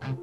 Bye.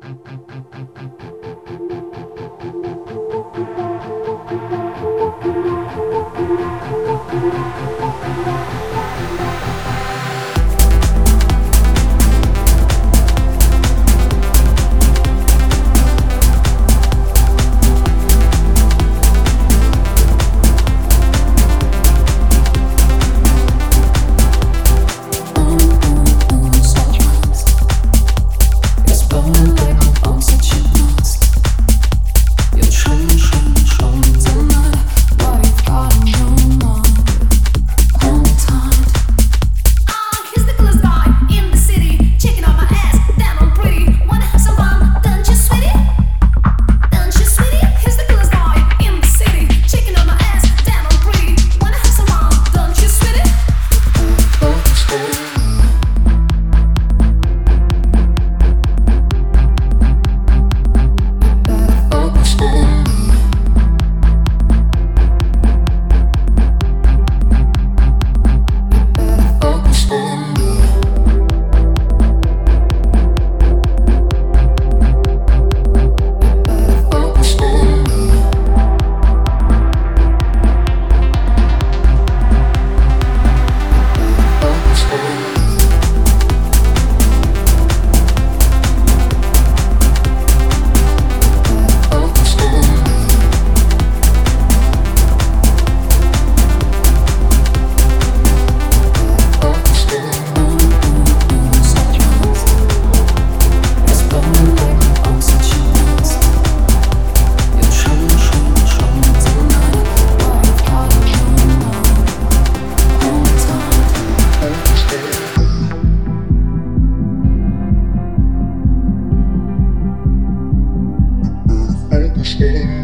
skin.